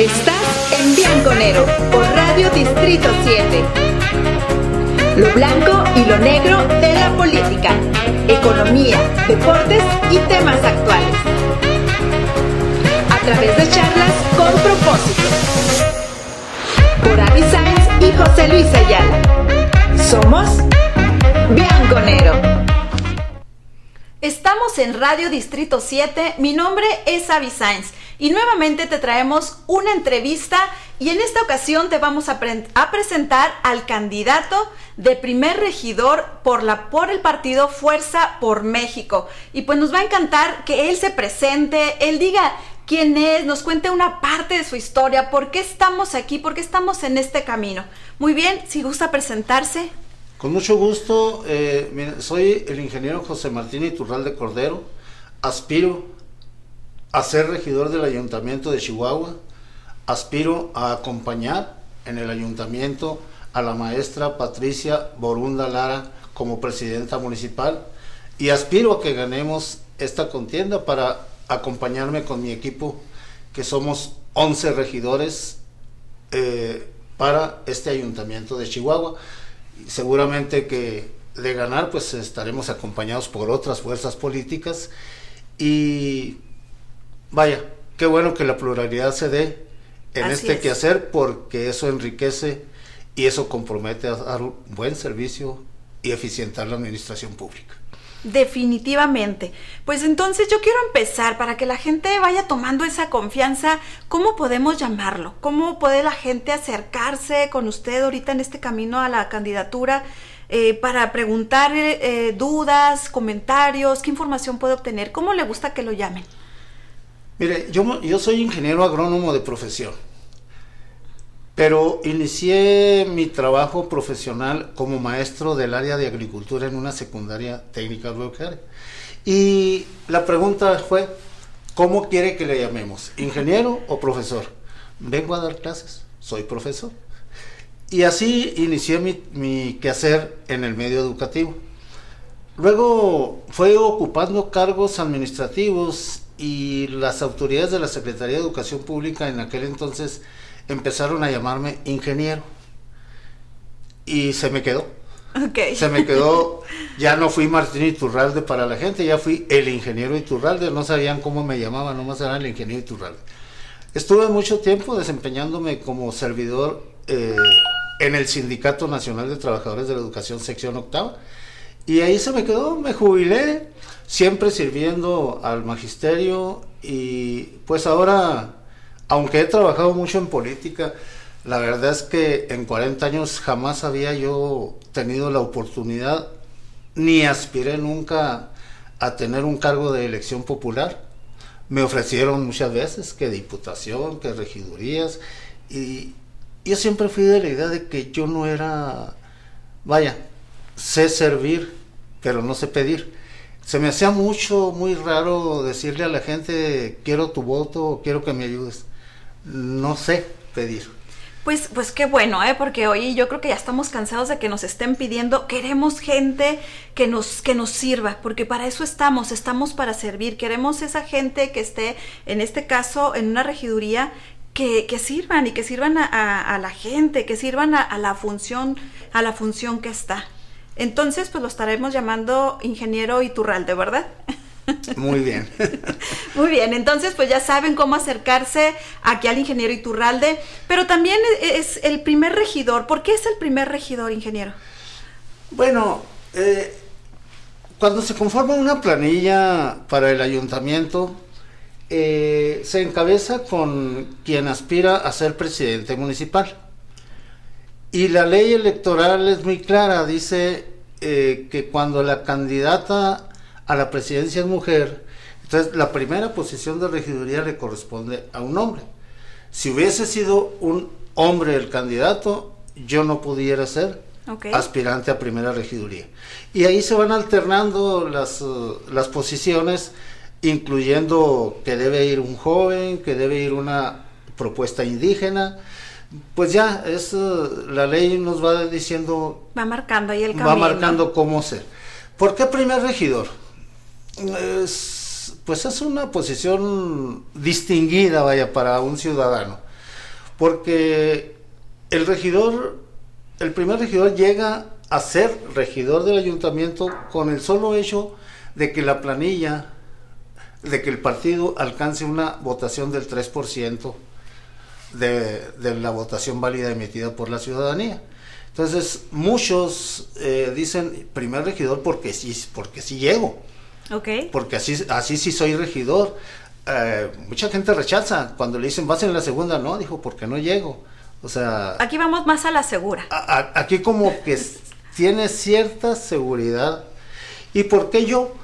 Estás en Bianconero por Radio Distrito 7. Lo blanco y lo negro de la política, economía, deportes y temas actuales. A través de charlas con propósito. Por Avi Sainz y José Luis Ayala. Somos Bianconero. Estamos en Radio Distrito 7, mi nombre es Avi Sainz y nuevamente te traemos una entrevista y en esta ocasión te vamos a, presentar al candidato de primer regidor por, la, por el partido Fuerza por México. Y pues nos va a encantar que él se presente, él diga quién es, nos cuente una parte de su historia, por qué estamos aquí, por qué estamos en este camino. Muy bien, si gusta presentarse. Con mucho gusto, eh, soy el ingeniero José Martín Iturralde Cordero, aspiro a ser regidor del Ayuntamiento de Chihuahua, aspiro a acompañar en el ayuntamiento a la maestra Patricia Borunda Lara como presidenta municipal y aspiro a que ganemos esta contienda para acompañarme con mi equipo, que somos 11 regidores eh, para este ayuntamiento de Chihuahua. Seguramente que de ganar pues estaremos acompañados por otras fuerzas políticas y vaya, qué bueno que la pluralidad se dé en Así este es. quehacer porque eso enriquece y eso compromete a dar un buen servicio y eficientar la administración pública. Definitivamente. Pues entonces yo quiero empezar para que la gente vaya tomando esa confianza. ¿Cómo podemos llamarlo? ¿Cómo puede la gente acercarse con usted ahorita en este camino a la candidatura eh, para preguntar eh, dudas, comentarios? ¿Qué información puede obtener? ¿Cómo le gusta que lo llamen? Mire, yo, yo soy ingeniero agrónomo de profesión. Pero inicié mi trabajo profesional como maestro del área de agricultura en una secundaria técnica agropecuaria. Y la pregunta fue, ¿cómo quiere que le llamemos? ¿Ingeniero o profesor? Vengo a dar clases, soy profesor. Y así inicié mi, mi quehacer en el medio educativo. Luego fue ocupando cargos administrativos y las autoridades de la Secretaría de Educación Pública en aquel entonces empezaron a llamarme ingeniero. Y se me quedó. Okay. Se me quedó, ya no fui Martín Iturralde para la gente, ya fui el ingeniero Iturralde, no sabían cómo me llamaban, nomás era el ingeniero Iturralde. Estuve mucho tiempo desempeñándome como servidor eh, en el Sindicato Nacional de Trabajadores de la Educación, sección octava, y ahí se me quedó, me jubilé, siempre sirviendo al magisterio, y pues ahora aunque he trabajado mucho en política, la verdad es que en 40 años jamás había yo tenido la oportunidad, ni aspiré nunca a tener un cargo de elección popular. Me ofrecieron muchas veces que diputación, que regidurías, y yo siempre fui de la idea de que yo no era, vaya, sé servir, pero no sé pedir. Se me hacía mucho, muy raro decirle a la gente, quiero tu voto, quiero que me ayudes no sé pedir. Pues, pues qué bueno, ¿eh? porque hoy yo creo que ya estamos cansados de que nos estén pidiendo, queremos gente que nos, que nos sirva, porque para eso estamos, estamos para servir, queremos esa gente que esté, en este caso, en una regiduría, que, que sirvan y que sirvan a, la gente, que sirvan a, la función, a la función que está. Entonces, pues lo estaremos llamando ingeniero Iturralde, ¿verdad? Muy bien. Muy bien, entonces pues ya saben cómo acercarse aquí al ingeniero Iturralde, pero también es el primer regidor. ¿Por qué es el primer regidor, ingeniero? Bueno, eh, cuando se conforma una planilla para el ayuntamiento, eh, se encabeza con quien aspira a ser presidente municipal. Y la ley electoral es muy clara, dice eh, que cuando la candidata a la presidencia es mujer, entonces la primera posición de regiduría le corresponde a un hombre. Si hubiese sido un hombre el candidato, yo no pudiera ser okay. aspirante a primera regiduría. Y ahí se van alternando las, uh, las posiciones, incluyendo que debe ir un joven, que debe ir una propuesta indígena. Pues ya, es, uh, la ley nos va diciendo... Va marcando ahí el camino. Va marcando cómo ser. ¿Por qué primer regidor? es, pues es una posición distinguida, vaya, para un ciudadano. Porque el regidor, el primer regidor llega a ser regidor del ayuntamiento con el solo hecho de que la planilla, de que el partido alcance una votación del 3% de, de la votación válida emitida por la ciudadanía. Entonces, muchos eh, dicen primer regidor porque sí, porque sí llego. Porque así, así sí soy regidor. Eh, mucha gente rechaza cuando le dicen vas en la segunda, no, dijo, porque no llego. O sea... Aquí vamos más a la segura. aquí como que tiene cierta seguridad. ¿Y por qué yo?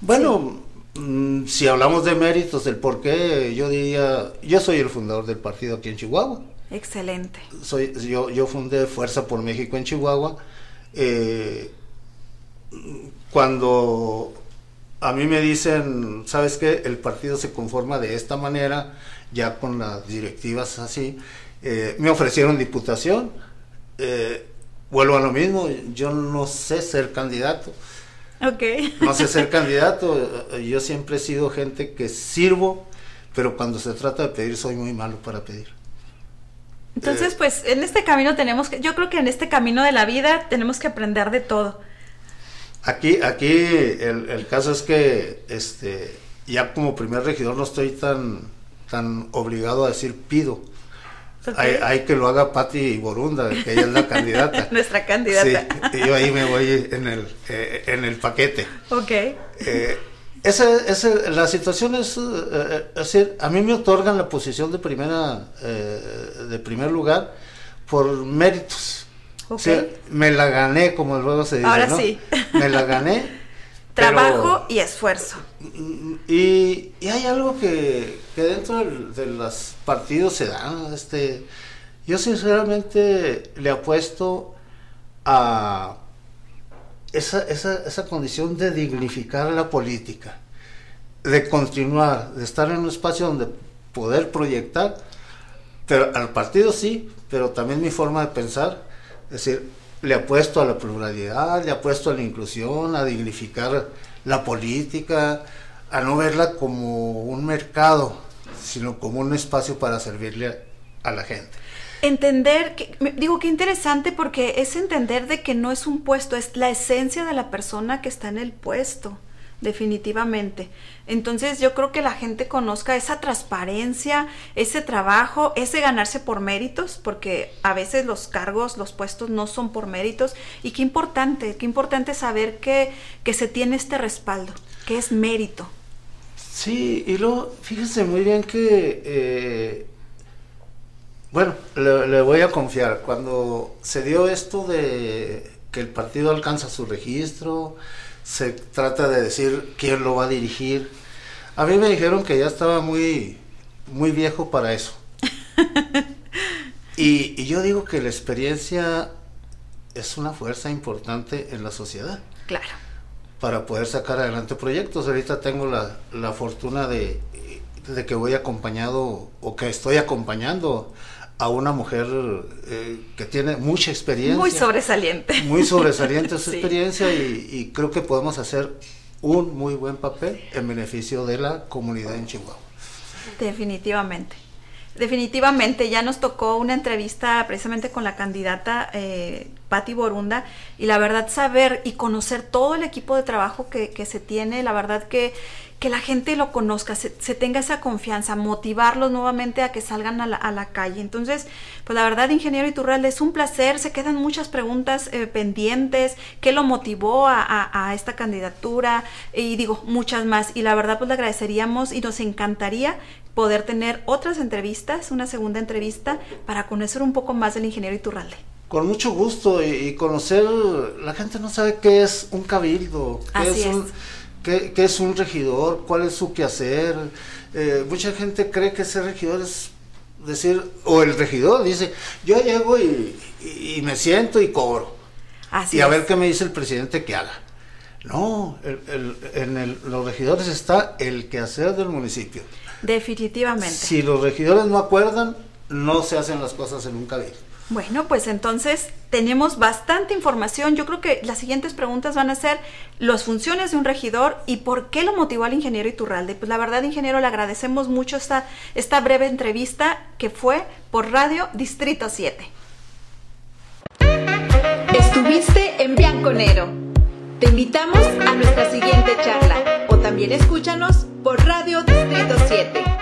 Bueno, mm, si hablamos de méritos del por qué, yo diría, yo soy el fundador del partido aquí en Chihuahua. Excelente. Soy, yo, yo fundé Fuerza por México en Chihuahua. Eh, cuando a mí me dicen, ¿sabes qué? El partido se conforma de esta manera, ya con las directivas así. Eh, me ofrecieron diputación. Eh, vuelvo a lo mismo, yo no sé ser candidato. Ok. No sé ser candidato. Yo siempre he sido gente que sirvo, pero cuando se trata de pedir soy muy malo para pedir. Entonces, eh, pues en este camino tenemos que, yo creo que en este camino de la vida tenemos que aprender de todo. Aquí, aquí el, caso es que este, ya como primer regidor no estoy tan, tan obligado a decir pido. Hay, que lo haga Patti Borunda, que ella es la candidata. Nuestra candidata. Sí, yo ahí me voy en el, eh, en el paquete. Ok. Eh, la situación es, eh, decir, a mí me otorgan la posición de primera, de primer lugar por méritos me la gané, como luego se dice. Ahora sí. Me la gané. Trabajo y esfuerzo. Y, hay algo que, dentro de los partidos se da. Este, yo sinceramente le apuesto a esa, esa, esa condición de dignificar la política, de continuar, de estar en un espacio donde poder proyectar, pero al partido sí, pero también mi forma de pensar es decir, le apuesto a la pluralidad, le apuesto a la inclusión, a dignificar la política, a no verla como un mercado, sino como un espacio para servirle a la gente. Entender, que, digo que interesante porque es entender de que no es un puesto, es la esencia de la persona que está en el puesto definitivamente. Entonces yo creo que la gente conozca esa transparencia, ese trabajo, ese ganarse por méritos, porque a veces los cargos, los puestos no son por méritos. Y qué importante, qué importante saber que, que se tiene este respaldo, que es mérito. Sí, y luego, fíjense muy bien que, eh, bueno, le voy a confiar, cuando se dio esto de que el partido alcanza su registro, se trata de decir quién lo va a dirigir. A mí me dijeron que ya estaba muy, muy viejo para eso. y, yo digo que la experiencia es una fuerza importante en la sociedad. Claro. Para poder sacar adelante proyectos. Ahorita tengo la, la fortuna de, de, que voy acompañado o que estoy acompañando a una mujer eh, que tiene mucha experiencia. Muy sobresaliente. Muy sobresaliente su experiencia y, creo que podemos hacer un muy buen papel en beneficio de la comunidad en Chihuahua. Definitivamente. Definitivamente, ya nos tocó una entrevista precisamente con la candidata eh, Patti Borunda y la verdad saber y conocer todo el equipo de trabajo que, que se tiene, la verdad que que la gente lo conozca, se, tenga esa confianza, motivarlos nuevamente a que salgan a la, calle. Entonces, pues la verdad, ingeniero Iturralde, es un placer, se quedan muchas preguntas eh, pendientes, qué lo motivó a, esta candidatura y digo, muchas más. Y la verdad, pues le agradeceríamos y nos encantaría poder tener otras entrevistas, una segunda entrevista, para conocer un poco más del ingeniero Iturralde. Con mucho gusto y, conocer, la gente no sabe qué es un cabildo, qué es, un ¿Qué, es un regidor? ¿Cuál es su quehacer? Eh, mucha gente cree que ser regidor es decir, o el regidor dice, yo llego y, me siento y cobro. y a ver qué me dice el presidente que haga. No, en los regidores está el quehacer del municipio. Definitivamente. Si los regidores no acuerdan, no se hacen las cosas en un cabildo. Bueno, pues entonces tenemos bastante información. Yo creo que las siguientes preguntas van a ser las funciones de un regidor y por qué lo motivó al ingeniero Iturralde. Pues la verdad, ingeniero, le agradecemos mucho esta, esta breve entrevista que fue por Radio Distrito 7. Estuviste en Bianconero. Te invitamos a nuestra siguiente charla o también escúchanos por Radio Distrito 7.